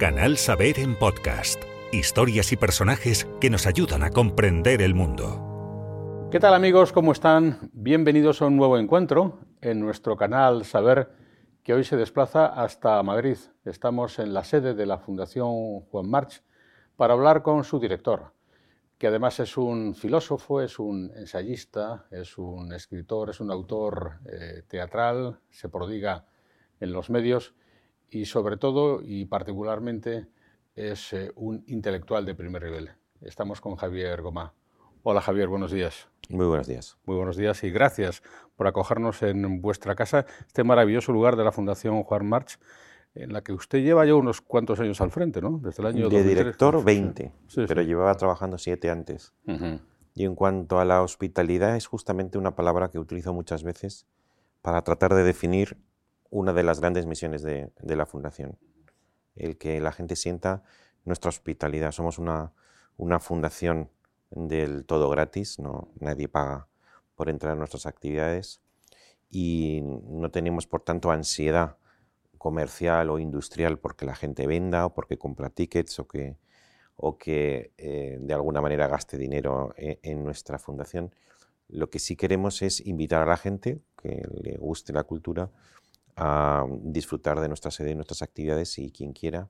Canal Saber en podcast. Historias y personajes que nos ayudan a comprender el mundo. ¿Qué tal amigos? ¿Cómo están? Bienvenidos a un nuevo encuentro en nuestro canal Saber que hoy se desplaza hasta Madrid. Estamos en la sede de la Fundación Juan March para hablar con su director, que además es un filósofo, es un ensayista, es un escritor, es un autor eh, teatral, se prodiga en los medios y sobre todo y particularmente es eh, un intelectual de primer nivel. Estamos con Javier Gomá. Hola Javier, buenos días. Muy buenos días. Muy buenos días y gracias por acogernos en vuestra casa, este maravilloso lugar de la Fundación Juan March en la que usted lleva ya unos cuantos años al frente, ¿no? Desde el año De director 20, pero llevaba trabajando 7 antes. Y en cuanto a la hospitalidad, es justamente una palabra que utilizo muchas veces para tratar de definir una de las grandes misiones de, la Fundación. El que la gente sienta nuestra hospitalidad. Somos una, fundación del todo gratis, no, nadie paga por entrar a nuestras actividades y no tenemos, por tanto, ansiedad comercial o industrial porque la gente venda o porque compra tickets o que, eh, de alguna manera gaste dinero en, en, nuestra fundación. Lo que sí queremos es invitar a la gente que le guste la cultura a disfrutar de nuestra sede y nuestras actividades y quien quiera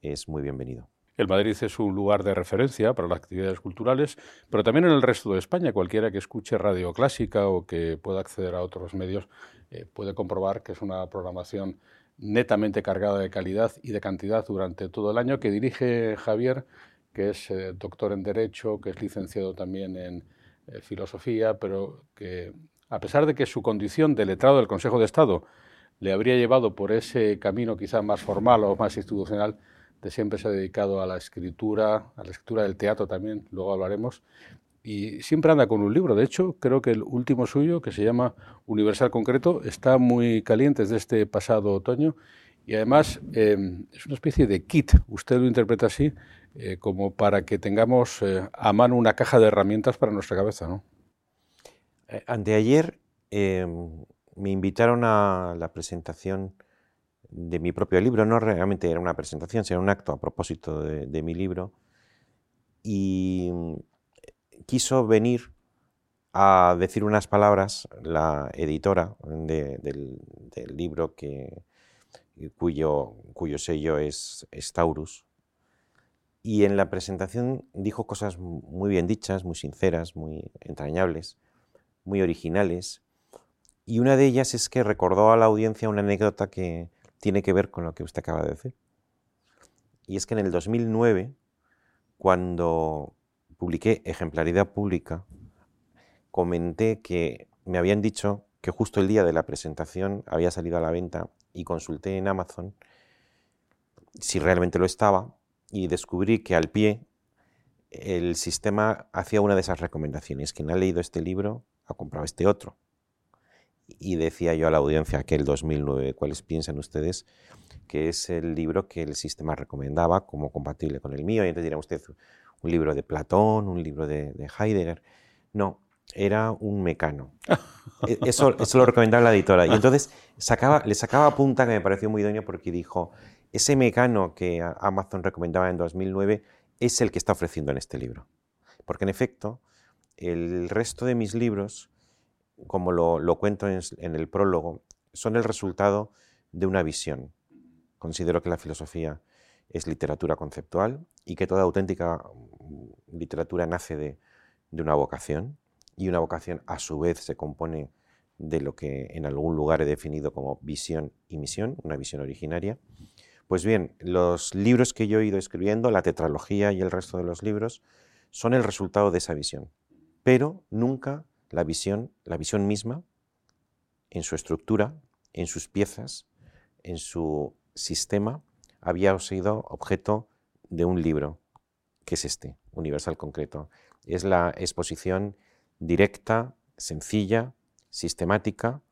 es muy bienvenido. El Madrid es un lugar de referencia para las actividades culturales, pero también en el resto de España. Cualquiera que escuche radio clásica o que pueda acceder a otros medios eh, puede comprobar que es una programación netamente cargada de calidad y de cantidad durante todo el año, que dirige Javier, que es eh, doctor en Derecho, que es licenciado también en eh, Filosofía, pero que a pesar de que su condición de letrado del Consejo de Estado le habría llevado por ese camino quizá más formal o más institucional, de siempre se ha dedicado a la escritura, a la escritura del teatro también, luego hablaremos, y siempre anda con un libro. De hecho, creo que el último suyo, que se llama Universal Concreto, está muy caliente desde este pasado otoño y además em, es una especie de kit, usted lo interpreta así, eh, como para que tengamos eh, a mano una caja de herramientas para nuestra cabeza. ¿no? Eh, anteayer em, me invitaron a la presentación de mi propio libro, no realmente era una presentación, sino un acto a propósito de mi libro. Y quiso venir a decir unas palabras la editora del, libro que, cuyo, cuyo sello es, Staurus. Y en la presentación dijo cosas muy bien dichas, muy sinceras, muy entrañables, muy originales. Y una de ellas es que recordó a la audiencia una anécdota que tiene que ver con lo que usted acaba de decir. Y es que en el 2009, cuando publiqué Ejemplaridad Pública, comenté que me habían dicho que justo el día de la presentación había salido a la venta y consulté en Amazon si realmente lo estaba y descubrí que al pie el sistema hacía una de esas recomendaciones. Quien ha leído este libro ha comprado este otro. Y decía yo a la audiencia que el 2009, ¿cuáles piensan ustedes que es el libro que el sistema recomendaba como compatible con el mío? Y entonces dirán ustedes, un libro de Platón, un libro de, Heidegger. No, era un mecano. E, eso, eso, lo recomendaba la editora. Y entonces sacaba, le sacaba punta que me pareció muy idóneo porque dijo, ese mecano que Amazon recomendaba en 2009 es el que está ofreciendo en este libro. Porque en efecto, el resto de mis libros, como lo, cuento en, el prólogo, son el resultado de una visión. Considero que la filosofía es literatura conceptual y que toda auténtica literatura nace de, una vocación y una vocación a su vez se compone de lo que en algún lugar he definido como visión y misión, una visión originaria. Pues bien, los libros que yo he ido escribiendo, la tetralogía y el resto de los libros, son el resultado de esa visión, pero nunca la visión, la visión misma, en su estructura, en sus piezas, en su sistema, había sido objeto de un libro, que es este, Universal Concreto. Es la exposición directa, sencilla, sistemática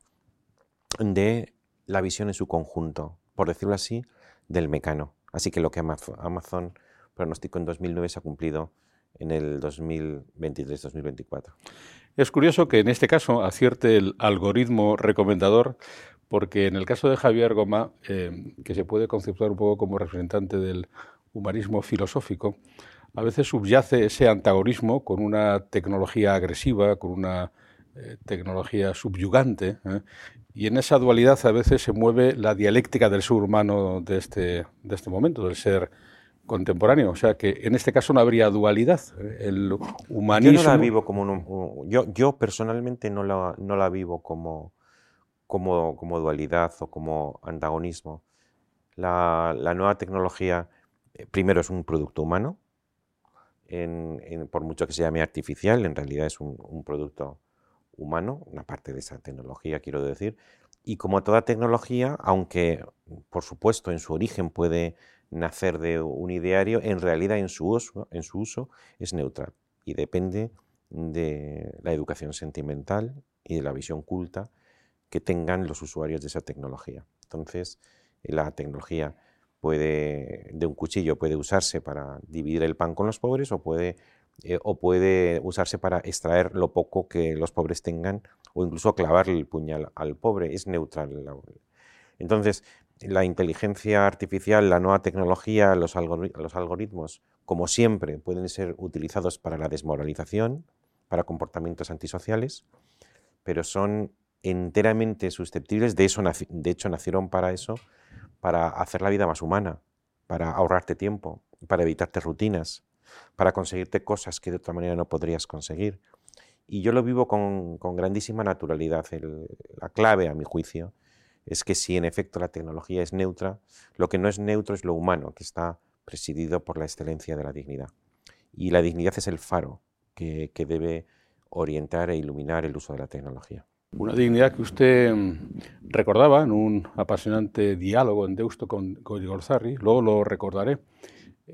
de la visión en su conjunto, por decirlo así, del mecano. Así que lo que Amazon pronosticó en 2009 se ha cumplido en el 2023-2024. Es curioso que en este caso acierte el algoritmo recomendador porque en el caso de Javier Goma, eh, que se puede conceptuar un poco como representante del humanismo filosófico, a veces subyace ese antagonismo con una tecnología agresiva, con una eh, tecnología subyugante, ¿eh? y en esa dualidad a veces se mueve la dialéctica del ser humano de este, de este momento, del ser contemporáneo. O sea que en este caso no habría dualidad. ¿eh? El humanismo. Yo no la vivo como un, yo, yo personalmente no la, no la vivo como, como, dualidad o como antagonismo. La, nueva tecnología, primero, es un producto humano. En, por mucho que se llame artificial, en realidad es un producto humano, una parte de esa tecnología, quiero decir, y como toda tecnología, aunque por supuesto en su origen puede nacer de un ideario, en realidad en su uso, en su uso es neutral y depende de la educación sentimental y de la visión culta que tengan los usuarios de esa tecnología. Entonces, la tecnología puede, de un cuchillo puede usarse para dividir el pan con los pobres o puede eh, o puede usarse para extraer lo poco que los pobres tengan o incluso clavarle el puñal al pobre. Es neutral. Entonces, la inteligencia artificial, la nueva tecnología, los, algoritmos, como siempre, pueden ser utilizados para la desmoralización, para comportamientos antisociales, pero son enteramente susceptibles, de, eso, de hecho nacieron para eso, para hacer la vida más humana, para ahorrarte tiempo, para evitarte rutinas, para conseguirte cosas que de otra manera no podrías conseguir. Y yo lo vivo con, grandísima naturalidad. la clave, a mi juicio, es que si en efecto la tecnología es neutra, lo que no es neutro es lo humano, que está presidido por la excelencia de la dignidad. Y la dignidad es el faro que, debe orientar e iluminar el uso de la tecnología. Una dignidad que usted mm, recordaba en un apasionante diálogo en Deusto con, con Igor Zarri, luego lo recordaré.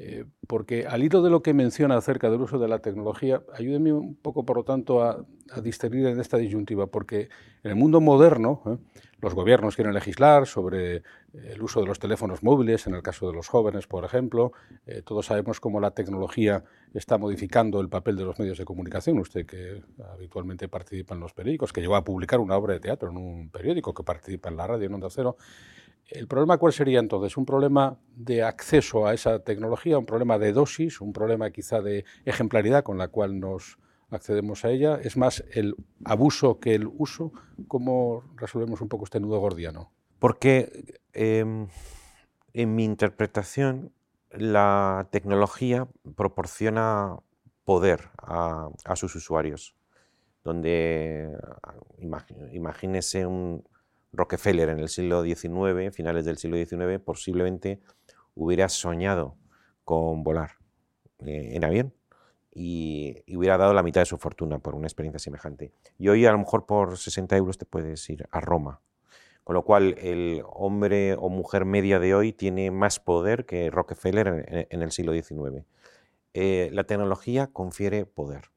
Eh, porque al hilo de lo que menciona acerca del uso de la tecnología, ayúdeme un poco, por lo tanto, a, distinguir en esta disyuntiva, porque en el mundo moderno ¿eh? los gobiernos quieren legislar sobre el uso de los teléfonos móviles, en el caso de los jóvenes, por ejemplo. Eh, todos sabemos cómo la tecnología está modificando el papel de los medios de comunicación. Usted que habitualmente participa en los periódicos, que llegó a publicar una obra de teatro en un periódico, que participa en la radio, en Onda Cero, ¿El problema cuál sería entonces? ¿Un problema de acceso a esa tecnología, un problema de dosis, un problema quizá de ejemplaridad con la cual nos accedemos a ella? ¿Es más el abuso que el uso? ¿Cómo resolvemos un poco este nudo gordiano? Porque em, en mi interpretación la tecnología proporciona poder a, sus usuarios, donde imagínese un, Rockefeller en el siglo XIX, finales del siglo XIX, posiblemente hubiera soñado con volar eh, en avión y, hubiera dado la mitad de su fortuna por una experiencia semejante. Y hoy a lo mejor por 60 euros te puedes ir a Roma. Con lo cual el hombre o mujer media de hoy tiene más poder que Rockefeller en, el siglo XIX. Eh, la tecnología confiere poder.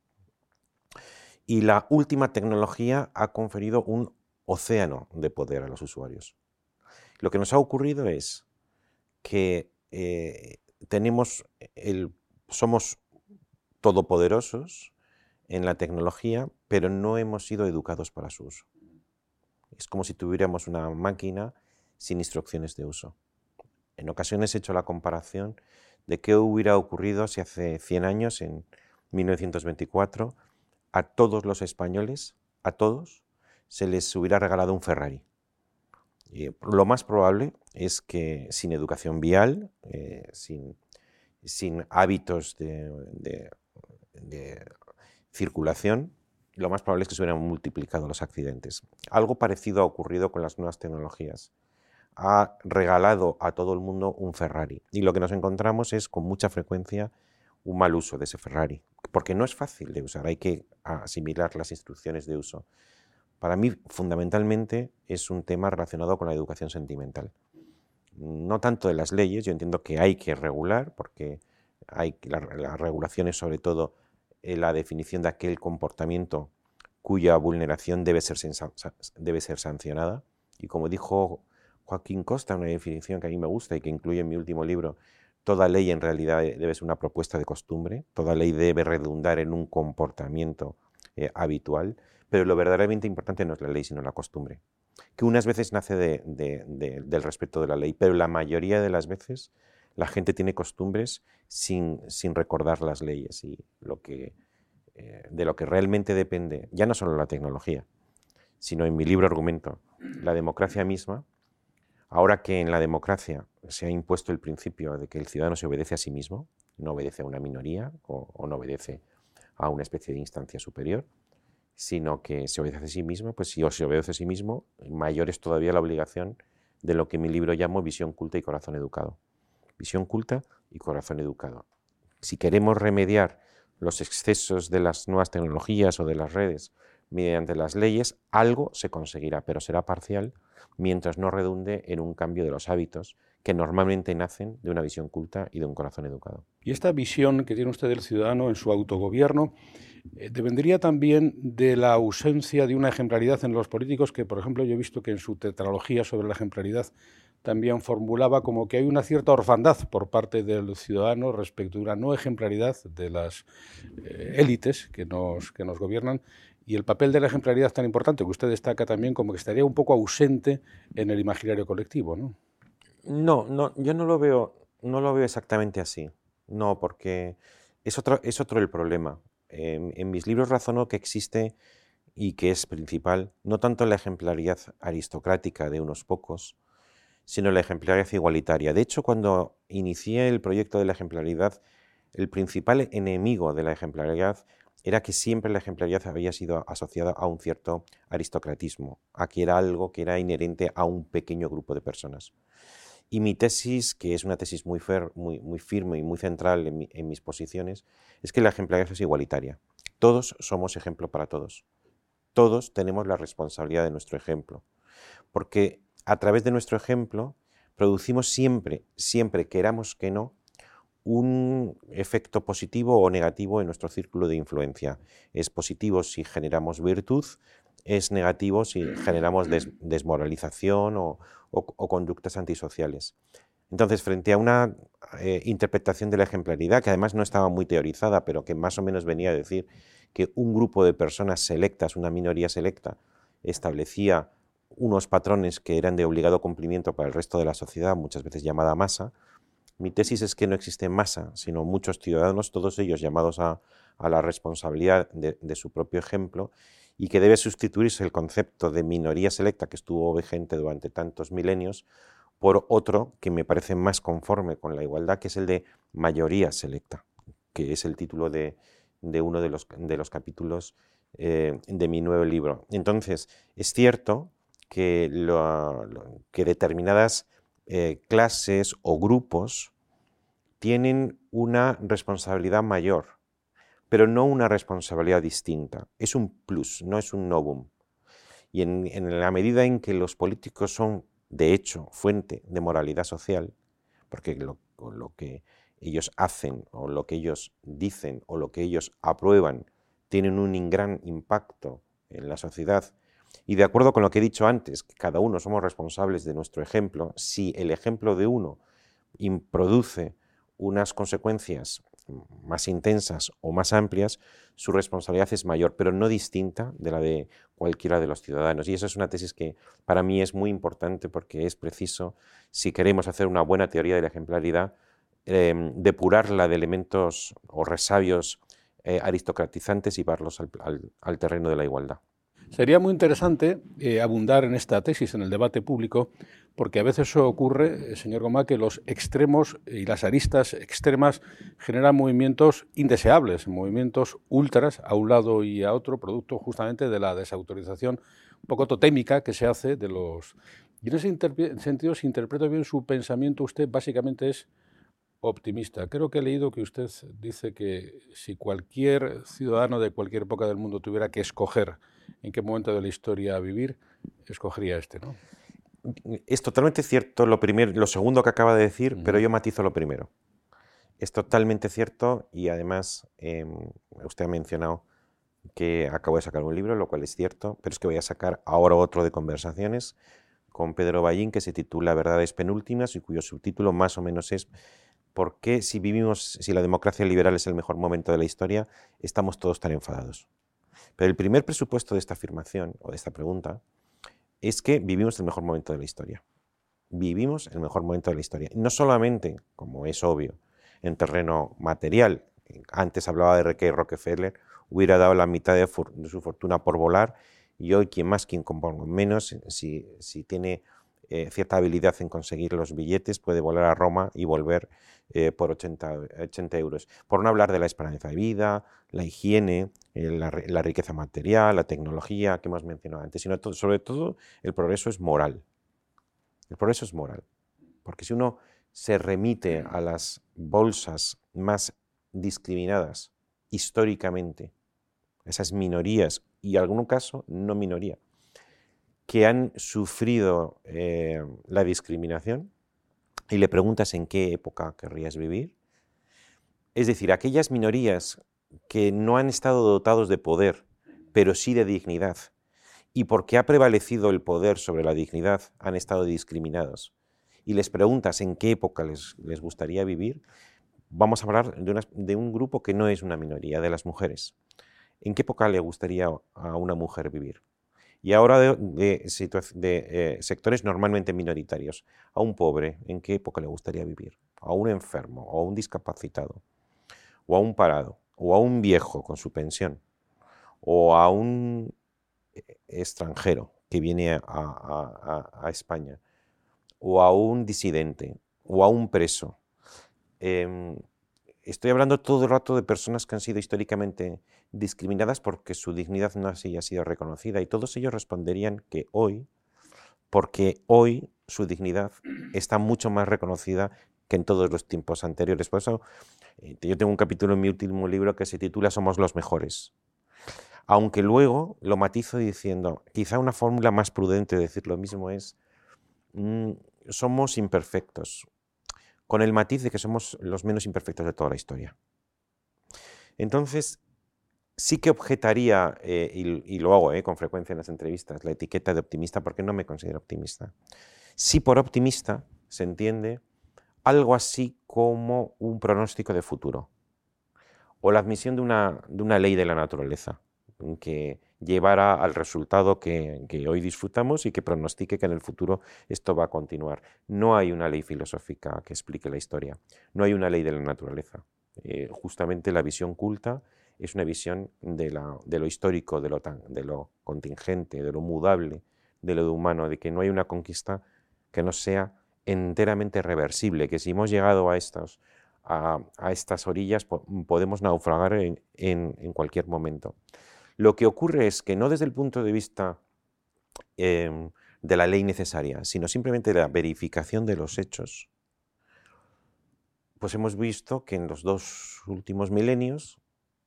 Y la última tecnología ha conferido un océano de poder a los usuarios. Lo que nos ha ocurrido es que eh, tenemos el, somos todopoderosos en la tecnología, pero no hemos sido educados para su uso. Es como si tuviéramos una máquina sin instrucciones de uso. En ocasiones he hecho la comparación de qué hubiera ocurrido si hace 100 años, en 1924, a todos los españoles, a todos, se les hubiera regalado un Ferrari. lo más probable es que sin educación vial, eh, sin, hábitos de, circulación, lo más probable es que se hubieran multiplicado los accidentes. Algo parecido ha ocurrido con las nuevas tecnologías. Ha regalado a todo el mundo un Ferrari. Y lo que nos encontramos es con mucha frecuencia un mal uso de ese Ferrari. Porque no es fácil de usar, hay que asimilar las instrucciones de uso para mí fundamentalmente es un tema relacionado con la educación sentimental. No tanto de las leyes, yo entiendo que hay que regular, porque hay la, regulación es sobre todo eh, la definición de aquel comportamiento cuya vulneración debe ser, sancionada. Y como dijo Joaquín Costa, una definición que a mí me gusta y que incluye en mi último libro, toda ley en realidad debe ser una propuesta de costumbre, toda ley debe redundar en un comportamiento eh, habitual. Pero lo verdaderamente importante no es la ley, sino la costumbre. que unas veces nace del respeto de la ley, pero la mayoría de las veces la gente tiene costumbres sin, recordar las leyes y lo que, eh, de lo que realmente depende, ya no solo la tecnología, sino en mi libro argumento, la democracia misma, ahora que en la democracia se ha impuesto el principio de que el ciudadano se obedece a sí mismo, no obedece a una minoría o no obedece a una especie de instancia superior, sino que se obedece a sí mismo, pues si se obedece a sí mismo, mayor es todavía la obligación de lo que mi libro llamo visión culta y corazón educado. Visión culta y corazón educado. Si queremos remediar los excesos de las nuevas tecnologías o de las redes mediante las leyes, algo se conseguirá, pero será parcial mientras no redunde en un cambio de los hábitos que normalmente nacen de una visión culta y de un corazón educado. Y esta visión que tiene usted del ciudadano en su autogobierno eh, también de la ausencia de una ejemplaridad en los políticos, que por ejemplo yo he visto que en su tetralogía sobre la ejemplaridad también formulaba como que hay una cierta orfandad por parte del ciudadano respecto a una no ejemplaridad de las eh, élites que nos, que nos gobiernan y el papel de la ejemplaridad tan importante que usted destaca también como que estaría un poco ausente en el imaginario colectivo, ¿no? No, no, yo no lo veo, no lo veo exactamente así. No, porque es otro, es otro el problema. En, mis libros razono que existe y que es principal no tanto la ejemplaridad aristocrática de unos pocos, sino la ejemplaridad igualitaria. De hecho, cuando inicié el proyecto de la ejemplaridad, el principal enemigo de la ejemplaridad era que siempre la ejemplaridad había sido asociada a un cierto aristocratismo, a que era algo que era inherente a un pequeño grupo de personas. Y mi tesis, que es una tesis muy, firme y muy central en, mis posiciones, es que la ejemplaridad es igualitaria. Todos somos ejemplo para todos. Todos tenemos la responsabilidad de nuestro ejemplo. Porque a través de nuestro ejemplo producimos siempre, siempre queramos que no, un efecto positivo o negativo en nuestro círculo de influencia. Es positivo si generamos virtud, es negativo si generamos desmoralización o, conductas antisociales. Entonces, frente a una eh, interpretación de la ejemplaridad, que además no estaba muy teorizada, pero que más o menos venía a decir que un grupo de personas selectas, una minoría selecta, establecía unos patrones que eran de obligado cumplimiento para el resto de la sociedad, muchas veces llamada masa, mi tesis es que no existe masa, sino muchos ciudadanos, todos ellos llamados a, la responsabilidad de, su propio ejemplo, y que debe sustituirse el concepto de minoría selecta que estuvo vigente durante tantos milenios por otro que me parece más conforme con la igualdad, que es el de mayoría selecta, que es el título de, uno de los, capítulos eh, de mi nuevo libro. Entonces, es cierto que, que determinadas eh, clases o grupos tienen una responsabilidad mayor pero no una responsabilidad distinta. Es un plus, no es un novum. Y en, la medida en que los políticos son, de hecho, fuente de moralidad social, porque lo, que ellos hacen o lo que ellos dicen o lo que ellos aprueban tienen un gran impacto en la sociedad. Y de acuerdo con lo que he dicho antes, que cada uno somos responsables de nuestro ejemplo, si el ejemplo de uno produce unas consecuencias más intensas o más amplias, su responsabilidad es mayor, pero no distinta de la de cualquiera de los ciudadanos. Y esa es una tesis que para mí es muy importante porque es preciso, si queremos hacer una buena teoría de la ejemplaridad, em, depurarla de elementos o resabios eh, aristocratizantes y llevarlos al terreno de la igualdad. Sería muy interesante eh, abundar en esta tesis en el debate público, porque a veces ocurre, eh, señor Gomá, que los extremos y las aristas extremas generan movimientos indeseables, movimientos ultras a un lado y a otro, producto justamente de la desautorización un poco totémica que se hace de los... Y en ese sentido, si interpreto bien su pensamiento, usted básicamente es optimista. Creo que he leído que usted dice que si cualquier ciudadano de cualquier época del mundo tuviera que escoger en qué momento de la historia vivir, escogería este, ¿no? Es totalmente cierto lo, primero, lo segundo que acaba de decir, pero yo matizo lo primero. Es totalmente cierto y además em, usted ha mencionado que acabo de sacar un libro, lo cual es cierto, pero es que voy a sacar ahora otro de conversaciones con Pedro Ballín que se titula Verdades penúltimas y cuyo subtítulo más o menos es ¿Por qué si vivimos, si la democracia liberal es el mejor momento de la historia, estamos todos tan enfadados? Pero el primer presupuesto de esta afirmación o de esta pregunta es que vivimos el mejor momento de la historia. Vivimos el mejor momento de la historia. No solamente, como es obvio, en terreno material. Antes hablaba de que Rockefeller hubiera dado la mitad de, su fortuna por volar y hoy quien más, quien menos, si, si tiene eh, cierta habilidad en conseguir los billetes, puede volar a Roma y volver eh, por 80, 80, euros. Por no hablar de la esperanza de vida, la higiene, eh, la, riqueza material, la tecnología que hemos mencionado antes, sino sobre todo el progreso es moral. El progreso es moral. Porque si uno se remite a las bolsas más discriminadas históricamente, esas minorías y en algún caso no minoría, que han sufrido eh, la discriminación y le preguntas en qué época querrías vivir. Es decir, aquellas minorías que no han estado dotados de poder, pero sí de dignidad, y porque ha prevalecido el poder sobre la dignidad, han estado discriminados, y les preguntas en qué época les, les gustaría vivir, vamos a hablar de, de, un grupo que no es una minoría, de las mujeres. ¿En qué época le gustaría a una mujer vivir? Y ahora de, eh, sectores normalmente minoritarios. A un pobre, ¿en qué época le gustaría vivir? A un enfermo, o a un discapacitado, o a un parado, o a un viejo con su pensión, o a un eh, extranjero que viene a, España, o a un disidente, o a un preso. Em, estoy hablando todo el rato de personas que han sido históricamente discriminadas porque su dignidad no ha sido reconocida y todos ellos responderían que hoy, porque hoy su dignidad está mucho más reconocida que en todos los tiempos anteriores. Por eso eh, yo tengo un capítulo en mi último libro que se titula Somos los mejores. Aunque luego lo matizo diciendo, quizá una fórmula más prudente de decir lo mismo es, mm, somos imperfectos, con el matiz de que somos los menos imperfectos de toda la historia. Entonces, sí que objetaría, eh, y, lo hago eh, con frecuencia en las entrevistas, la etiqueta de optimista porque no me considero optimista. Sí por optimista se entiende algo así como un pronóstico de futuro o la admisión de una, de una ley de la naturaleza que llevará al resultado que, hoy disfrutamos y que pronostique que en el futuro esto va a continuar. No hay una ley filosófica que explique la historia, no hay una ley de la naturaleza. Eh, justamente la visión culta es una visión de, lo histórico, de lo, de lo contingente, de lo mudable, de lo humano, de que no hay una conquista que no sea enteramente reversible, que si hemos llegado a, estos, a, estas orillas podemos naufragar en, cualquier momento. Lo que ocurre es que no desde el punto de vista em, de la ley necesaria, sino simplemente de la verificación de los hechos, pues hemos visto que en los dos últimos milenios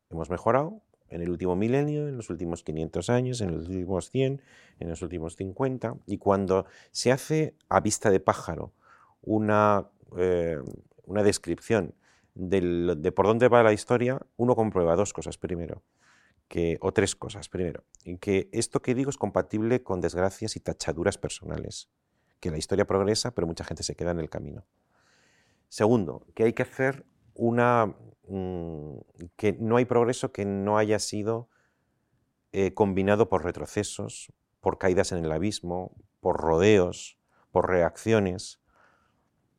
Hemos mejorado en el último milenio, en los últimos 500 años, en los últimos 100, en los últimos 50, y cuando se hace a vista de pájaro una, eh, una descripción de por dónde va la historia, uno comprueba dos cosas. Primero, que, o tres cosas. Primero, que esto que digo es compatible con desgracias y tachaduras personales, que la historia progresa, pero mucha gente se queda en el camino. Segundo, que hay que hacer una Mm, que no hay progreso que no haya sido eh, combinado por retrocesos, por caídas en el abismo, por rodeos, por reacciones.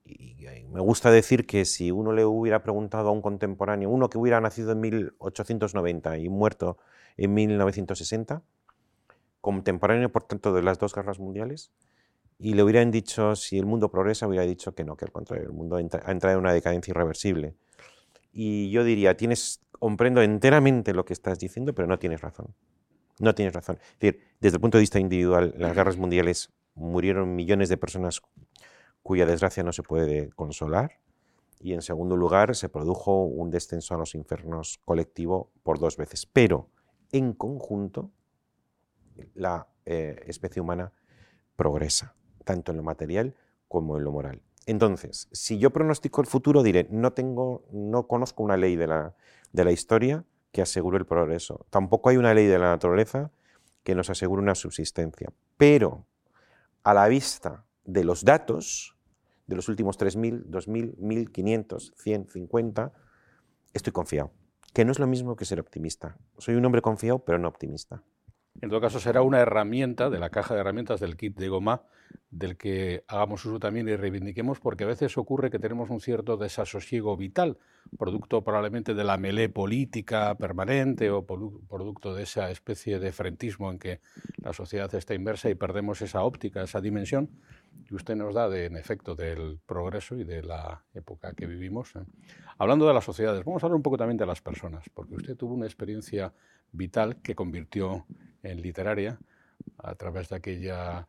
Y, me gusta decir que si uno le hubiera preguntado a un contemporáneo, uno que hubiera nacido en 1890 y muerto en 1960, contemporáneo por tanto de las dos guerras mundiales, y le hubieran dicho si el mundo progresa, hubiera dicho que no, que al contrario, el mundo ha entrado en una decadencia irreversible y yo diría, tienes, comprendo enteramente lo que estás diciendo, pero no tienes razón. No tienes razón. Es decir, desde el punto de vista individual, las guerras mundiales murieron millones de personas cuya desgracia no se puede consolar. Y en segundo lugar, se produjo un descenso a los infiernos colectivo por dos veces. Pero, en conjunto, la eh, especie humana progresa, tanto en lo material como en lo moral. Entonces, si yo pronostico el futuro, diré, no, tengo, no conozco una ley de la, de la historia que asegure el progreso. Tampoco hay una ley de la naturaleza que nos asegure una subsistencia. Pero, a la vista de los datos de los últimos 3.000, 2.000, 1.500, 100, 50, estoy confiado. Que no es lo mismo que ser optimista. Soy un hombre confiado, pero no optimista. En todo caso, será una herramienta de la caja de herramientas del kit de goma del que hagamos uso también y reivindiquemos, porque a veces ocurre que tenemos un cierto desasosiego vital, producto probablemente de la melé política permanente o producto de esa especie de frentismo en que la sociedad está inmersa y perdemos esa óptica, esa dimensión que usted nos da, de, en efecto, del progreso y de la época que vivimos. ¿eh? Hablando de las sociedades, vamos a hablar un poco también de las personas, porque usted tuvo una experiencia vital que convirtió en literaria a través de aquella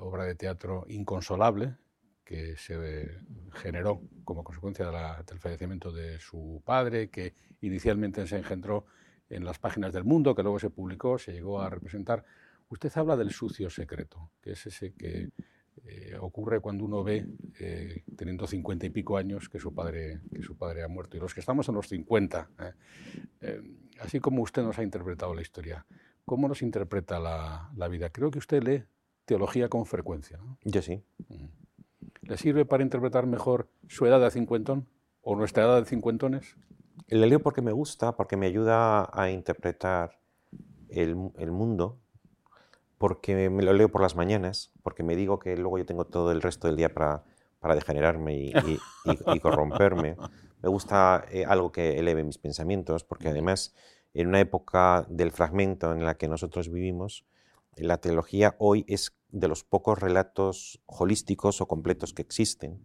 obra de teatro inconsolable que se generó como consecuencia del fallecimiento de su padre, que inicialmente se engendró en las páginas del mundo, que luego se publicó, se llegó a representar. Usted habla del sucio secreto, que es ese que eh, ocurre cuando uno ve, eh, teniendo cincuenta y pico años, que su, padre, que su padre ha muerto. Y los que estamos en los cincuenta, eh, así como usted nos ha interpretado la historia, ¿cómo nos interpreta la, la vida? Creo que usted lee teología con frecuencia. ¿no? Yo sí. ¿Le sirve para interpretar mejor su edad de cincuentón o nuestra edad de cincuentones? Le leo porque me gusta, porque me ayuda a interpretar el, el mundo, porque me lo leo por las mañanas, porque me digo que luego yo tengo todo el resto del día para, para degenerarme y, y, corromperme. Me gusta eh, algo que eleve mis pensamientos, porque además en una época del fragmento en la que nosotros vivimos, la teología hoy es de los pocos relatos holísticos o completos que existen,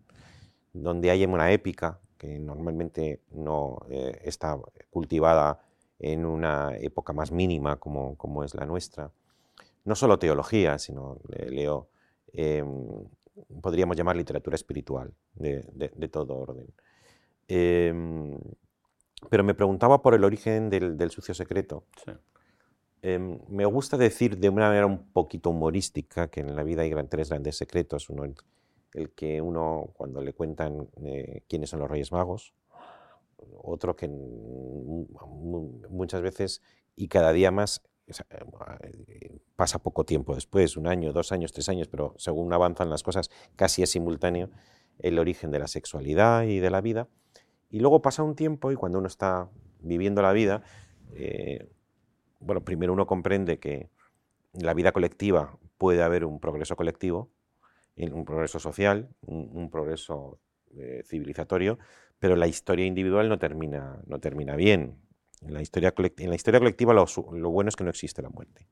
donde hay una épica que normalmente no eh, está cultivada en una época más mínima como, como, es la nuestra. No solo teología, sino leo, em, podríamos llamar literatura espiritual de, todo orden. Em, pero me preguntaba por el origen del, sucio secreto. Em, me gusta decir de una manera un poquito humorística que en la vida hay tres grandes secretos. Uno, el que uno, cuando le cuentan eh, quiénes son los Reyes Magos, otro que muchas veces y cada día más pasa poco tiempo después, un año, dos años, tres años, pero según avanzan las cosas casi es simultáneo el origen de la sexualidad y de la vida. Y luego pasa un tiempo y cuando uno está viviendo la vida, eh, bueno, primero uno comprende que en la vida colectiva puede haber un progreso colectivo, un progreso social, un, progreso eh, civilizatorio, pero la historia individual no termina, no termina bien. En la historia, en la historia colectiva lo, bueno es que no existe la muerte.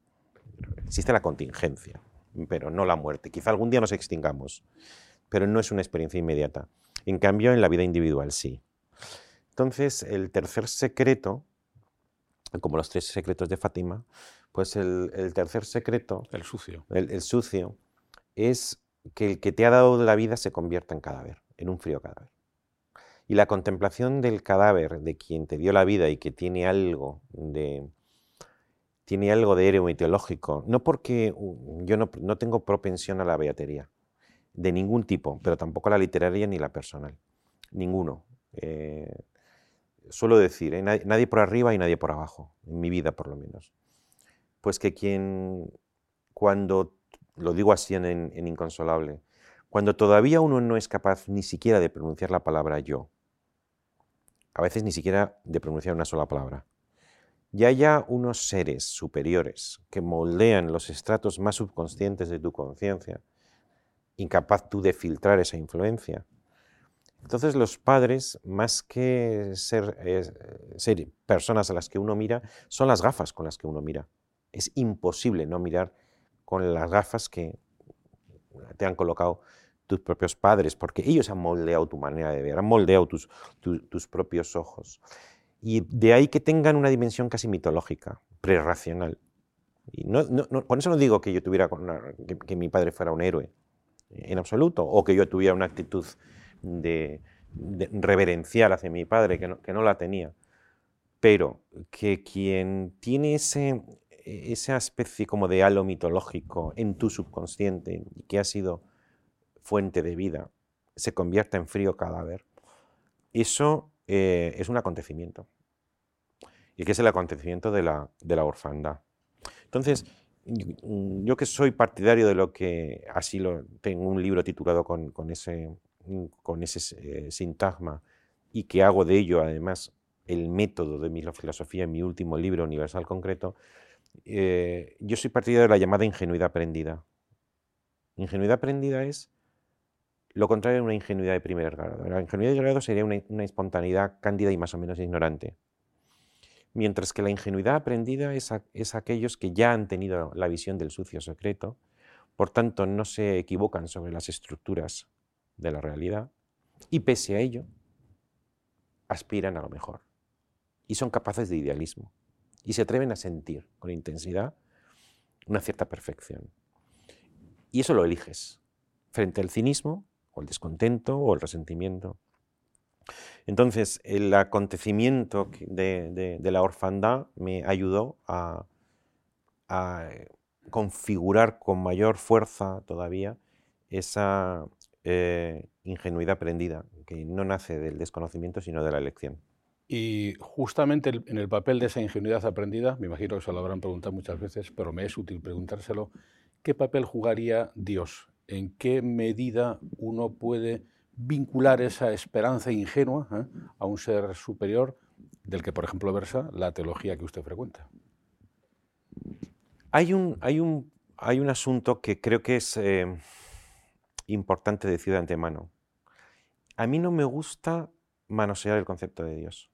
Existe la contingencia, pero no la muerte. Quizá algún día nos extingamos, pero no es una experiencia inmediata. En cambio, en la vida individual sí. Entonces, el tercer secreto como los tres secretos de Fátima, pues el, tercer secreto, el sucio. El, sucio, es que el que te ha dado la vida se convierta en cadáver, en un frío cadáver. Y la contemplación del cadáver de quien te dio la vida y que tiene algo de, tiene algo de héroe teológico, no porque yo no, tengo propensión a la beatería, de ningún tipo, pero tampoco a la literaria ni la personal, ninguno. Eh, suelo decir, ¿eh? nadie, por arriba y nadie por abajo, en mi vida por lo menos. Pues que quien, cuando, lo digo así en, Inconsolable, cuando todavía uno no es capaz ni siquiera de pronunciar la palabra yo, a veces ni siquiera de pronunciar una sola palabra, y haya unos seres superiores que moldean los estratos más subconscientes de tu conciencia, incapaz tú de filtrar esa influencia, entonces los padres, más que ser, ser, personas a las que uno mira, son las gafas con las que uno mira. Es imposible no mirar con las gafas que te han colocado tus propios padres, porque ellos han moldeado tu manera de ver, han moldeado tus, tus propios ojos. Y de ahí que tengan una dimensión casi mitológica, prerracional. Y no, no, con eso no digo que yo tuviera que, mi padre fuera un héroe, en absoluto, o que yo tuviera una actitud de, reverencial hacia mi padre, que no, que no, la tenía. Pero que quien tiene ese, esa especie como de halo mitológico en tu subconsciente que ha sido fuente de vida, se convierta en frío cadáver, eso eh, es un acontecimiento. Y que es el acontecimiento de la, de la orfandad. Entonces, yo que soy partidario de lo que así lo tengo un libro titulado con, con ese Mm, con ese eh, sintagma y que hago de ello además el método de mi filosofía en mi último libro, Universal Concreto, eh, yo soy partidario de la llamada ingenuidad aprendida. Ingenuidad aprendida es lo contrario de una ingenuidad de primer grado. La ingenuidad de grado sería una, una espontaneidad cándida y más o menos ignorante. Mientras que la ingenuidad aprendida es, es aquellos que ya han tenido la visión del sucio secreto, por tanto no se equivocan sobre las estructuras de la realidad y pese a ello aspiran a lo mejor y son capaces de idealismo y se atreven a sentir con intensidad una cierta perfección. Y eso lo eliges frente al cinismo o el descontento o el resentimiento. Entonces, el acontecimiento de, la orfandad me ayudó a, configurar con mayor fuerza todavía esa eh, ingenuidad aprendida, que no nace del desconocimiento, sino de la elección. Y justamente en el papel de esa ingenuidad aprendida, me imagino que se lo habrán preguntado muchas veces, pero me es útil preguntárselo, ¿qué papel jugaría Dios? ¿En qué medida uno puede vincular esa esperanza ingenua ¿eh? a un ser superior del que, por ejemplo, versa la teología que usted frecuenta? Hay un, hay un, hay un asunto que creo que es eh, importante decir de antemano. A mí no me gusta manosear el concepto de Dios.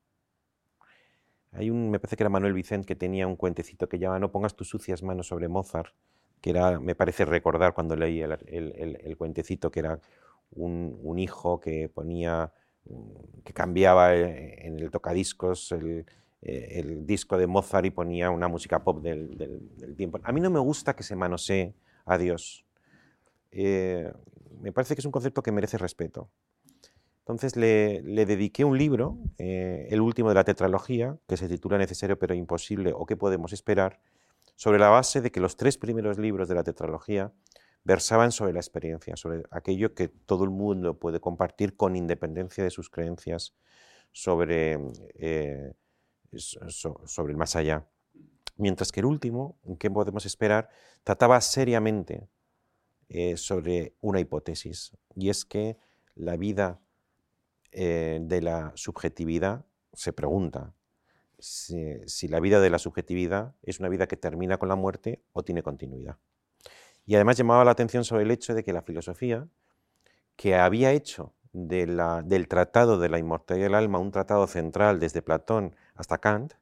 Hay un, me parece que era Manuel Vicente que tenía un cuentecito que llama No pongas tus sucias manos sobre Mozart, que era, me parece recordar cuando leí el, cuentecito, que era un, hijo que ponía, que cambiaba eh, en el tocadiscos el, eh, el disco de Mozart y ponía una música pop del, tiempo. A mí no me gusta que se manosee a Dios. Eh, me parece que es un concepto que merece respeto. Entonces le, dediqué un libro, el último de la tetralogía, que se titula Necesario pero imposible o qué podemos esperar, sobre la base de que los tres primeros libros de la tetralogía versaban sobre la experiencia, sobre aquello que todo el mundo puede compartir con independencia de sus creencias sobre, eh, sobre el más allá. Mientras que el último, ¿qué podemos esperar?, trataba seriamente eh, sobre una hipótesis, y es que la vida eh, de la subjetividad se pregunta si, la vida de la subjetividad es una vida que termina con la muerte o tiene continuidad. Y además llamaba la atención sobre el hecho de que la filosofía, que había hecho del tratado de la inmortalidad del alma un tratado central desde Platón hasta Kant,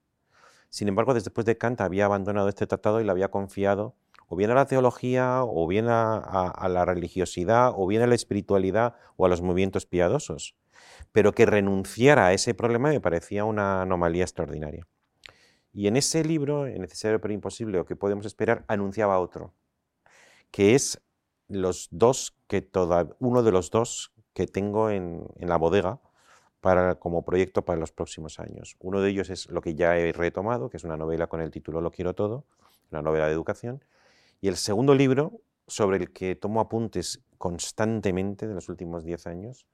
sin embargo, después de Kant había abandonado este tratado y lo había confiado o bien a la teología, o bien a la religiosidad, o bien a la espiritualidad o a los movimientos piadosos pero que renunciara a ese problema me parecía una anomalía extraordinaria. Y en ese libro, Necesario pero imposible o que podemos esperar, anunciaba otro, que es los dos que uno de los dos que tengo en, la bodega para, como proyecto para los próximos años. Uno de ellos es lo que ya he retomado, que es una novela con el título Lo quiero todo, una novela de educación. Y el segundo libro, sobre el que tomo apuntes constantemente de los últimos diez años,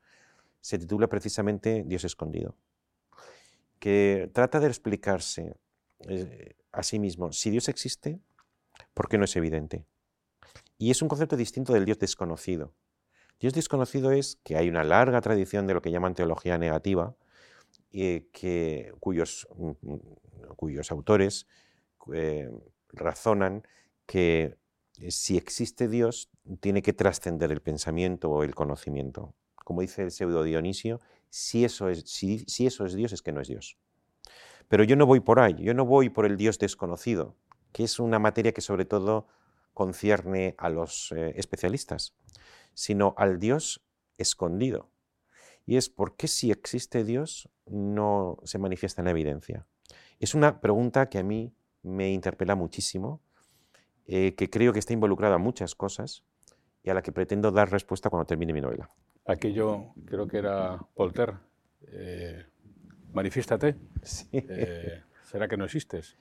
se titula precisamente Dios escondido, que trata de explicarse eh, a sí mismo si Dios existe, ¿por qué no es evidente? Y es un concepto distinto del Dios desconocido. Dios desconocido es que hay una larga tradición de lo que llaman teología negativa, eh, que, cuyos, mm, mm, cuyos autores eh, razonan que si existe Dios, tiene que trascender el pensamiento o el conocimiento como dice el pseudo Dionisio, si eso, es, si, eso es Dios, es que no es Dios. Pero yo no voy por ahí, yo no voy por el Dios desconocido, que es una materia que sobre todo concierne a los eh, especialistas, sino al Dios escondido. Y es por qué si existe Dios no se manifiesta en la evidencia. Es una pregunta que a mí me interpela muchísimo, eh, que creo que está involucrada en muchas cosas y a la que pretendo dar respuesta cuando termine mi novela aquello, creo que era Voltaire, eh, manifiéstate, eh, será que no existes.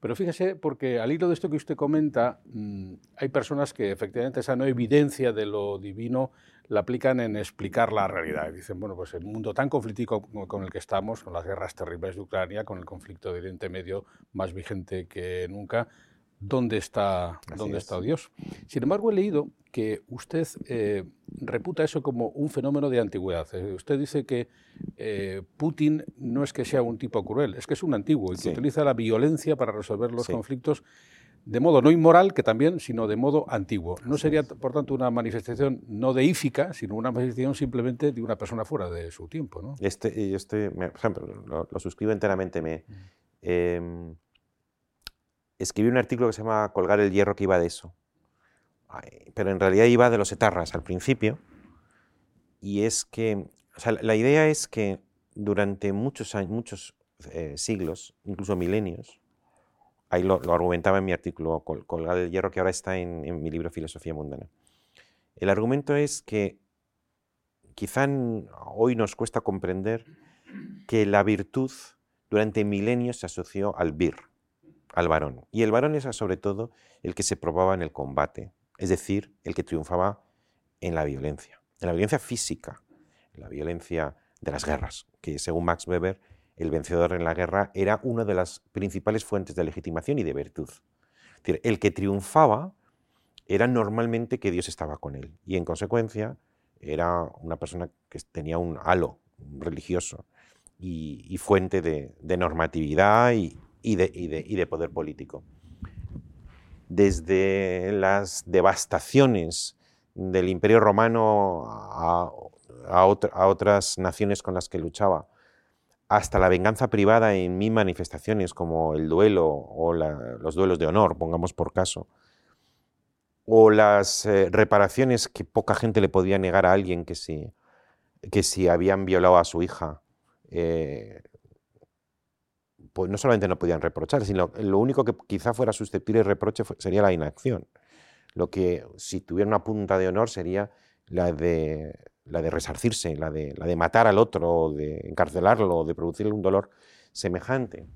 Pero fíjese, porque al hilo de esto que usted comenta, mm, hay personas que efectivamente esa no evidencia de lo divino la aplican en explicar la realidad. Dicen, bueno, pues el mundo tan conflictivo con el que estamos, con las guerras terribles de Ucrania, con el conflicto de Oriente Medio más vigente que nunca, ¿dónde está, dónde está Dios? Sin embargo, he leído que usted eh, reputa eso como un fenómeno de antigüedad. Eh, usted dice que eh, Putin no es que sea un tipo cruel, es que es un antiguo y que utiliza la violencia para resolver los conflictos de modo no inmoral, que también, sino de modo antiguo. No sería, por tanto, una manifestación no deífica, sino una manifestación simplemente de una persona fuera de su tiempo. ¿no? Este, este por ejemplo, lo, suscribo enteramente. Me, em, escribí un artículo que se llama Colgar el hierro que iba de eso. Pero en realidad iba de los etarras al principio. Y es que, o sea, la idea es que durante muchos años, muchos eh, siglos, incluso milenios, ahí lo, argumentaba en mi artículo Colgar el hierro, que ahora está en, mi libro Filosofía Mundana. El argumento es que quizá hoy nos cuesta comprender que la virtud durante milenios se asoció al vir, al varón. Y el varón era sobre todo el que se probaba en el combate, es decir, el que triunfaba en la violencia, en la violencia física, en la violencia de las guerras, que según Max Weber el vencedor en la guerra era una de las principales fuentes de legitimación y de virtud. el que triunfaba era normalmente que Dios estaba con él y en consecuencia era una persona que tenía un halo religioso y, fuente de, normatividad y, de, poder político. Desde las devastaciones del Imperio Romano a otras naciones con las que luchaba, hasta la venganza privada en mil manifestaciones como el duelo o los duelos de honor, pongamos por caso, o las eh, reparaciones que poca gente le podía negar a alguien que si, que si habían violado a su hija, eh, pues no solamente no podían reprochar, sino lo único que quizá fuera susceptible de reproche sería la inacción. Lo que si tuviera una punta de honor sería la de la de resarcirse, la de, la de matar al otro, de encarcelarlo, de producirle un dolor semejante.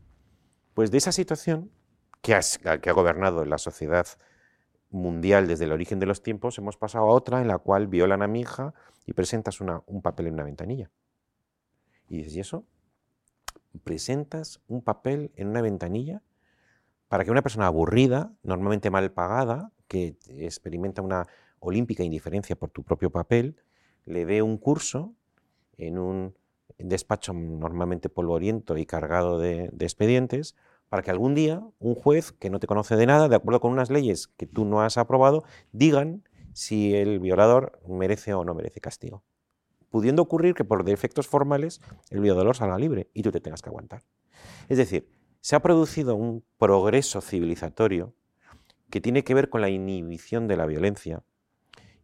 Pues de esa situación que ha, que ha gobernado la sociedad mundial desde el origen de los tiempos, hemos pasado a otra en la cual violan a mi hija y presentas un papel en una ventanilla. Y dices, ¿y eso? Presentas un papel en una ventanilla para que una persona aburrida, normalmente mal pagada, que experimenta una olímpica indiferencia por tu propio papel, le dé un curso en un despacho normalmente polvoriento y cargado de, expedientes, para que algún día un juez que no te conoce de nada, de acuerdo con unas leyes que tú no has aprobado, digan si el violador merece o no merece castigo. Pudiendo ocurrir que por defectos formales el violador salga libre y tú te tengas que aguantar. Es decir, se ha producido un progreso civilizatorio que tiene que ver con la inhibición de la violencia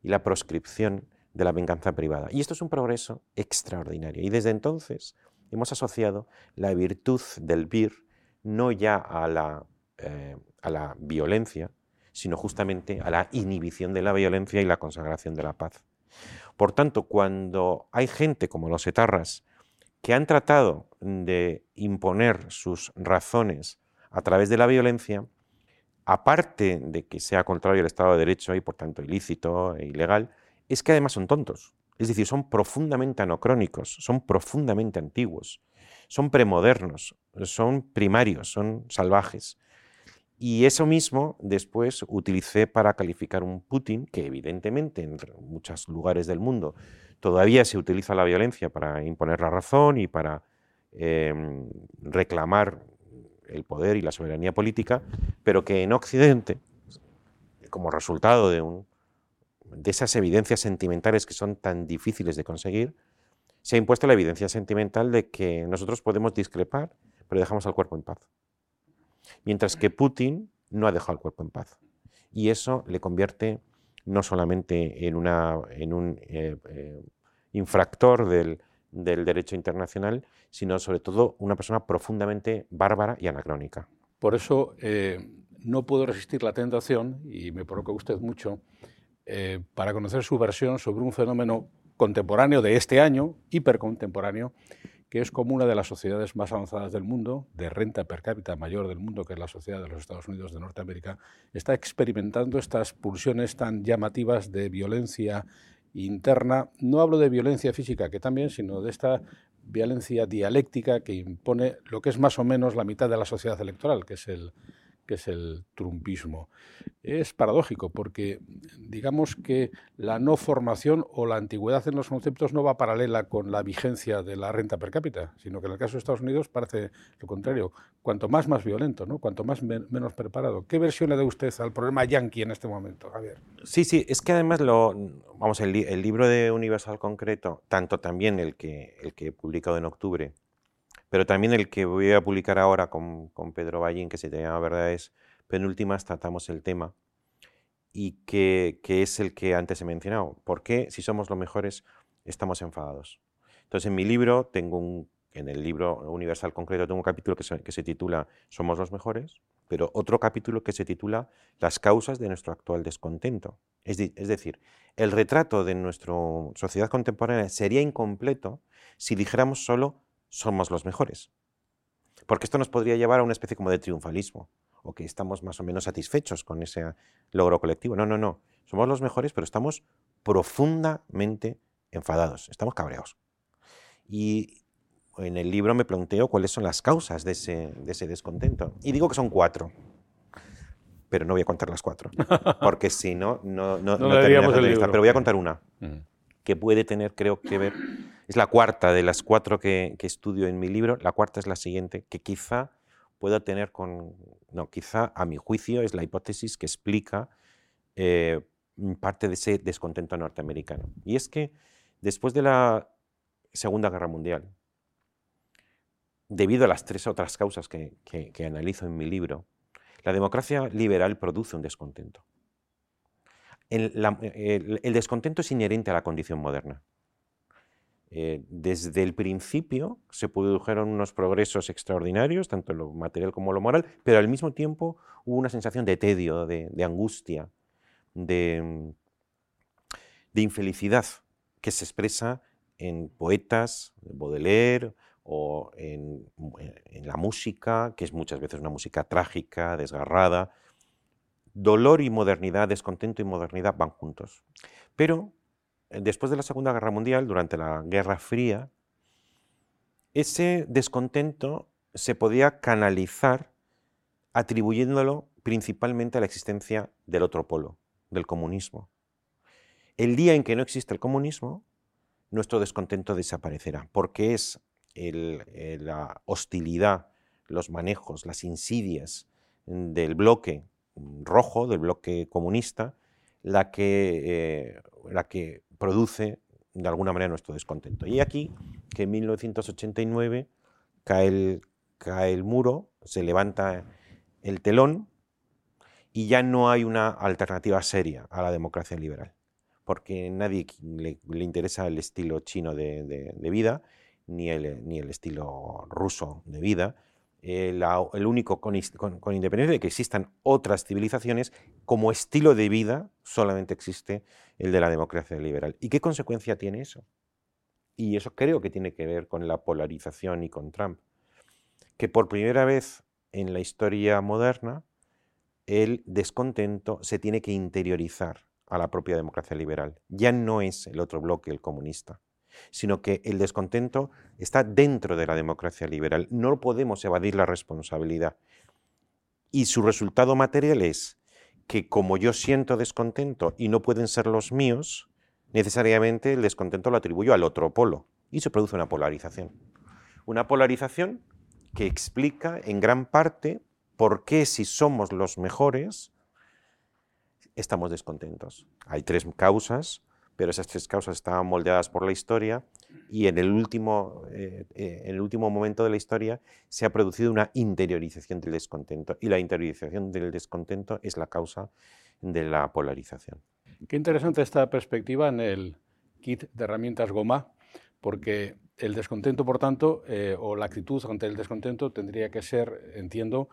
y la proscripción de la venganza privada. Y esto es un progreso extraordinario. Y desde entonces hemos asociado la virtud del vir no ya a la, eh, a la violencia, sino justamente a la inhibición de la violencia y la consagración de la paz. Por tanto, cuando hay gente como los etarras que han tratado de imponer sus razones a través de la violencia, aparte de que sea contrario al Estado de Derecho y por tanto ilícito e ilegal, es que además son tontos. Es decir, son profundamente anacrónicos, son profundamente antiguos, son premodernos, son primarios, son salvajes. Y eso mismo después utilicé para calificar un Putin que evidentemente en muchos lugares del mundo todavía se utiliza la violencia para imponer la razón y para em, reclamar el poder y la soberanía política, pero que en Occidente, como resultado de un de esas evidencias sentimentales que son tan difíciles de conseguir, se ha impuesto la evidencia sentimental de que nosotros podemos discrepar, pero dejamos al cuerpo en paz. Mientras que Putin no ha dejado al cuerpo en paz. Y eso le convierte no solamente en, una, en un eh, eh, infractor del, derecho internacional, sino sobre todo una persona profundamente bárbara y anacrónica. Por eso eh, no puedo resistir la tentación, y me provoca usted mucho, eh, para conocer su versión sobre un fenómeno contemporáneo de este año, hipercontemporáneo, que es como una de las sociedades más avanzadas del mundo, de renta per cápita mayor del mundo, que es la sociedad de los Estados Unidos de Norteamérica, está experimentando estas pulsiones tan llamativas de violencia interna. No hablo de violencia física, que también, sino de esta violencia dialéctica que impone lo que es más o menos la mitad de la sociedad electoral, que es el, que es el trumpismo. Es paradójico porque digamos que la no formación o la antigüedad en los conceptos no va paralela con la vigencia de la renta per cápita, sino que en el caso de Estados Unidos parece lo contrario. Cuanto más, más violento, ¿no? cuanto más, menos preparado. ¿Qué versión le da usted al problema yankee en este momento, Javier? Sí, sí, es que además lo, vamos, el, el libro de Universal Concreto, tanto también el que, el que he publicado en octubre, pero también el que voy a publicar ahora con, Pedro Ballín, que se llama Verdades Penúltimas, tratamos el tema y que, es el que antes he mencionado. ¿Por qué, si somos los mejores, estamos enfadados? Entonces, en mi libro, tengo un, en el libro Universal Concreto, tengo un capítulo que se, que se titula Somos los mejores, pero otro capítulo que se titula Las causas de nuestro actual descontento. Es, es, decir, el retrato de nuestra sociedad contemporánea sería incompleto si dijéramos solo somos los mejores. Porque esto nos podría llevar a una especie como de triunfalismo, o que estamos más o menos satisfechos con ese logro colectivo. No, no, no. Somos los mejores, pero estamos profundamente enfadados, estamos cabreados. Y en el libro me planteo cuáles son las causas de ese, descontento. Y digo que son cuatro. Pero no voy a contar las cuatro, porque si no, no, no, no, Pero voy a contar una, mm. Que puede tener, creo que ver es la cuarta de las cuatro que, estudio en mi libro. La cuarta es la siguiente, que quizá pueda tener con... No, quizá a mi juicio es la hipótesis que explica eh, parte de ese descontento norteamericano. Y es que después de la Segunda Guerra Mundial, debido a las tres otras causas que, analizo en mi libro, la democracia liberal produce un descontento. El descontento es inherente a la condición moderna. Eh, desde el principio se produjeron unos progresos extraordinarios, tanto en lo material como en lo moral, pero al mismo tiempo hubo una sensación de tedio, de, angustia, de, infelicidad, que se expresa en poetas, en Baudelaire o en, la música, que es muchas veces una música trágica, desgarrada. Dolor y modernidad, descontento y modernidad van juntos. Pero después de la Segunda Guerra Mundial, durante la Guerra Fría, ese descontento se podía canalizar atribuyéndolo principalmente a la existencia del otro polo, del comunismo. El día en que no existe el comunismo, nuestro descontento desaparecerá, porque es la hostilidad, los manejos, las insidias del bloque rojo, del bloque comunista, la que, eh, la que produce de alguna manera nuestro descontento. Y aquí que en 1989 cae el, cae el muro, se levanta el telón y ya no hay una alternativa seria a la democracia liberal, porque nadie le, interesa el estilo chino de, vida, ni el, ni el estilo ruso de vida, eh, el único, con, independencia de que existan otras civilizaciones, como estilo de vida solamente existe el de la democracia liberal. ¿Y qué consecuencia tiene eso? Y eso creo que tiene que ver con la polarización y con Trump. Que por primera vez en la historia moderna, el descontento se tiene que interiorizar a la propia democracia liberal. Ya no es el otro bloque, el comunista sino que el descontento está dentro de la democracia liberal. No podemos evadir la responsabilidad. Y su resultado material es que como yo siento descontento y no pueden ser los míos, necesariamente el descontento lo atribuyo al otro polo y se produce una polarización. Una polarización que explica en gran parte por qué si somos los mejores estamos descontentos. Hay tres causas pero esas tres causas estaban moldeadas por la historia y en el último, eh, eh, en el último momento de la historia se ha producido una interiorización del descontento y la interiorización del descontento es la causa de la polarización. Qué interesante esta perspectiva en el kit de herramientas Goma, porque el descontento, por tanto, eh, o la actitud ante el descontento tendría que ser, entiendo,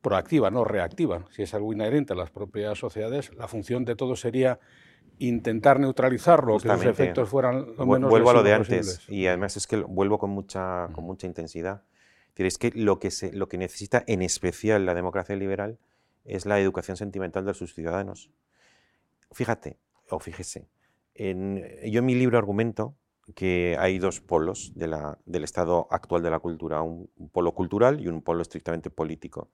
proactiva, no reactiva. Si es algo inherente a las propias sociedades, la función de todo sería intentar neutralizarlo, que los efectos fueran lo menos Vuelvo a lo de antes, y además es que vuelvo con mucha, con mucha intensidad. Es que lo que, se, lo que necesita en especial la democracia liberal es la educación sentimental de sus ciudadanos. Fíjate, o fíjese, en, yo en mi libro argumento que hay dos polos de la, del estado actual de la cultura, un, polo cultural y un polo estrictamente político.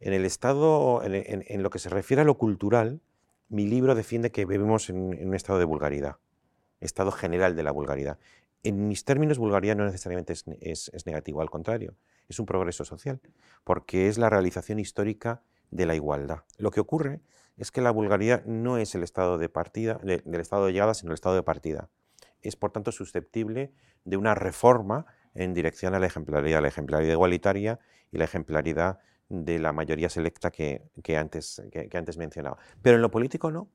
En el estado, en, lo que se refiere a lo cultural, mi libro defiende que vivimos en, un estado de vulgaridad, estado general de la vulgaridad. En mis términos, vulgaridad no necesariamente es negativo, al contrario, es un progreso social, porque es la realización histórica de la igualdad. Lo que ocurre es que la vulgaridad no es el estado de partida, del estado de llegada, sino el estado de partida. Es, por tanto, susceptible de una reforma en dirección a la ejemplaridad, la ejemplaridad igualitaria y la ejemplaridad de la mayoría selecta que, antes, que, que antes mencionaba. Pero en lo político no.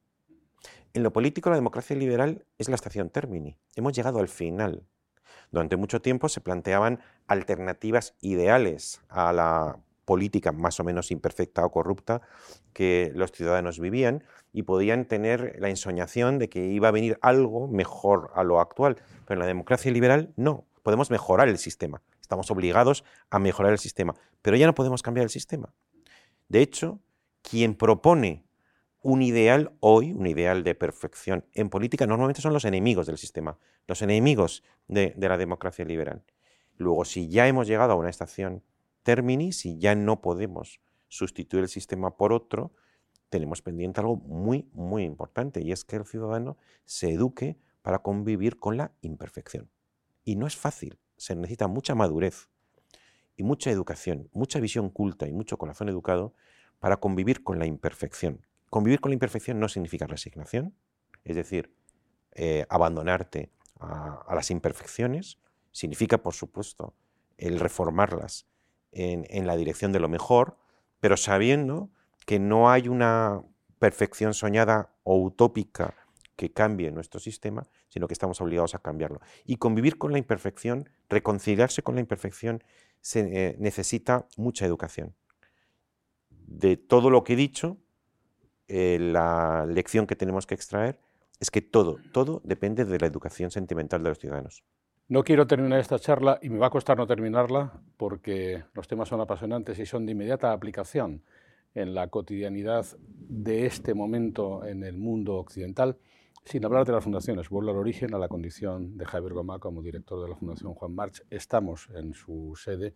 En lo político la democracia liberal es la estación termini. Hemos llegado al final. Durante mucho tiempo se planteaban alternativas ideales a la política más o menos imperfecta o corrupta que los ciudadanos vivían y podían tener la ensoñación de que iba a venir algo mejor a lo actual. Pero en la democracia liberal no, podemos mejorar el sistema, estamos obligados a mejorar el sistema, pero ya no podemos cambiar el sistema. De hecho, quien propone un ideal hoy, un ideal de perfección en política, normalmente son los enemigos del sistema, los enemigos de, la democracia liberal. Luego, si ya hemos llegado a una estación termini, si ya no podemos sustituir el sistema por otro, tenemos pendiente algo muy, muy importante, y es que el ciudadano se eduque para convivir con la imperfección. Y no es fácil, se necesita mucha madurez y mucha educación, mucha visión culta y mucho corazón educado para convivir con la imperfección. Convivir con la imperfección no significa resignación, es decir, eh, abandonarte a las imperfecciones, significa, por supuesto, el reformarlas en, la dirección de lo mejor, pero sabiendo que no hay una perfección soñada o utópica que cambie nuestro sistema, sino que estamos obligados a cambiarlo. Y convivir con la imperfección, reconciliarse con la imperfección, se eh, necesita mucha educación. De todo lo que he dicho, eh, la lección que tenemos que extraer es que todo, todo depende de la educación sentimental de los ciudadanos. No quiero terminar esta charla y me va a costar no terminarla porque los temas son apasionantes y son de inmediata aplicación en la cotidianidad de este momento en el mundo occidental, sin hablar de las fundaciones. Vuelvo al origen, a la condición de Javier Gomá como director de la Fundación Juan March. Estamos en su sede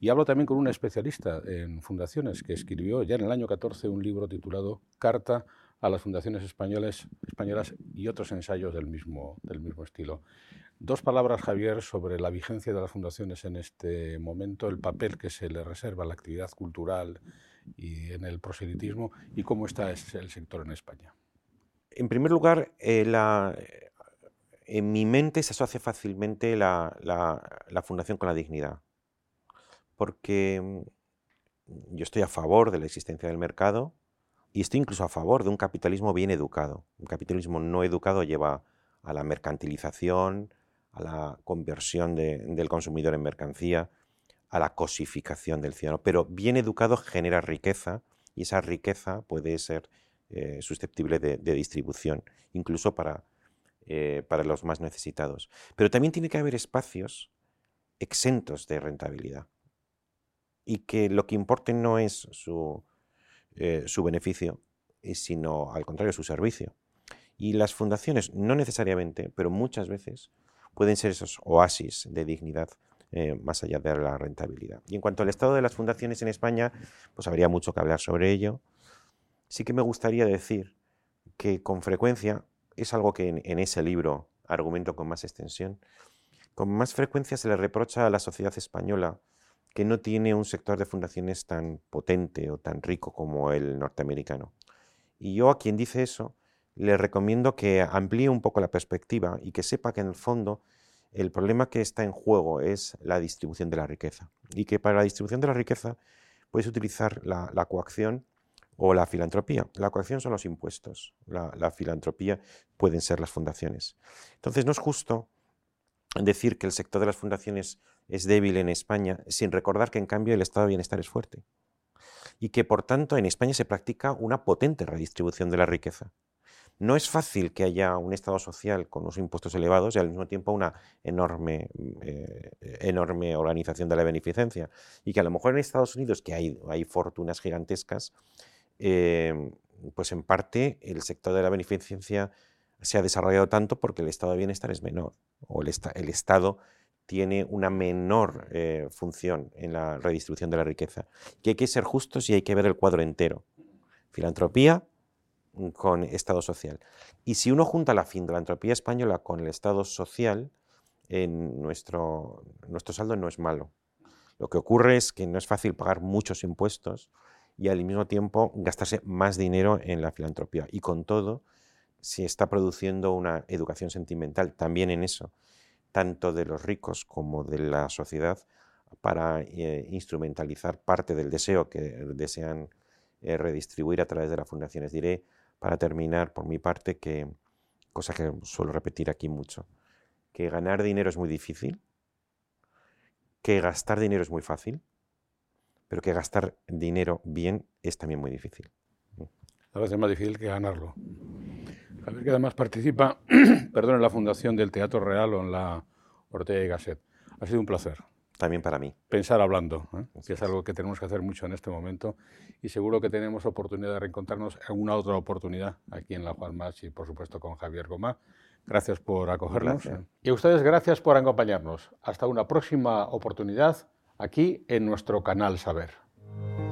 y hablo también con un especialista en fundaciones que escribió ya en el año 14 un libro titulado Carta a las fundaciones españolas, españolas y otros ensayos del mismo, del mismo estilo. Dos palabras, Javier, sobre la vigencia de las fundaciones en este momento, el papel que se le reserva a la actividad cultural y en el proselitismo y cómo está el sector en España. En primer lugar, eh, en mi mente se asocia fácilmente la, fundación con la dignidad, porque mm, yo estoy a favor de la existencia del mercado y estoy incluso a favor de un capitalismo bien educado. Un capitalismo no educado lleva a la mercantilización, a la conversión del consumidor en mercancía, a la cosificación del ciudadano. Pero bien educado genera riqueza y esa riqueza puede ser eh, susceptible de, distribución, incluso para, eh, para los más necesitados. Pero también tiene que haber espacios exentos de rentabilidad y que lo que importe no es su, eh, su beneficio, sino al contrario su servicio. Y las fundaciones, no necesariamente, pero muchas veces, pueden ser esos oasis de dignidad eh, más allá de la rentabilidad. Y en cuanto al estado de las fundaciones en España, pues habría mucho que hablar sobre ello. Sí que me gustaría decir que con frecuencia, es algo que en, ese libro argumento con más extensión, con más frecuencia se le reprocha a la sociedad española que no tiene un sector de fundaciones tan potente o tan rico como el norteamericano. Y yo a quien dice eso, le recomiendo que amplíe un poco la perspectiva y que sepa que en el fondo el problema que está en juego es la distribución de la riqueza y que para la distribución de la riqueza puedes utilizar la, coacción o la filantropía. La coacción son los impuestos, la, la, filantropía pueden ser las fundaciones. Entonces no es justo decir que el sector de las fundaciones es débil en España sin recordar que en cambio el estado de bienestar es fuerte y que por tanto en España se practica una potente redistribución de la riqueza. No es fácil que haya un Estado social con unos impuestos elevados y al mismo tiempo una enorme, eh, enorme organización de la beneficencia. Y que a lo mejor en Estados Unidos, que hay, hay fortunas gigantescas, eh, pues en parte el sector de la beneficencia se ha desarrollado tanto porque el estado de bienestar es menor o el, el Estado tiene una menor eh, función en la redistribución de la riqueza. Que hay que ser justos y hay que ver el cuadro entero. Filantropía con Estado social. Y si uno junta la filantropía española con el Estado social, en nuestro, nuestro saldo no es malo. Lo que ocurre es que no es fácil pagar muchos impuestos y al mismo tiempo gastarse más dinero en la filantropía. Y con todo, se está produciendo una educación sentimental también en eso tanto de los ricos como de la sociedad para eh, instrumentalizar parte del deseo que desean eh, redistribuir a través de las fundaciones. Diré, para terminar, por mi parte, que, cosa que suelo repetir aquí mucho, que ganar dinero es muy difícil, que gastar dinero es muy fácil, pero que gastar dinero bien es también muy difícil. A veces es más difícil que ganarlo. Javier, que además participa perdón, en la fundación del Teatro Real o en la Ortega y Gasset. Ha sido un placer. También para mí. Pensar hablando, ¿eh? que es algo que tenemos que hacer mucho en este momento y seguro que tenemos oportunidad de reencontrarnos en una otra oportunidad aquí en La Juan Más y por supuesto con Javier Gomá. Gracias por acogernos. Y a ustedes gracias por acompañarnos. Hasta una próxima oportunidad aquí en nuestro canal Saber.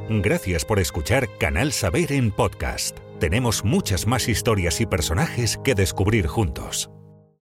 Gracias por escuchar Canal Saber en podcast. Tenemos muchas más historias y personajes que descubrir juntos.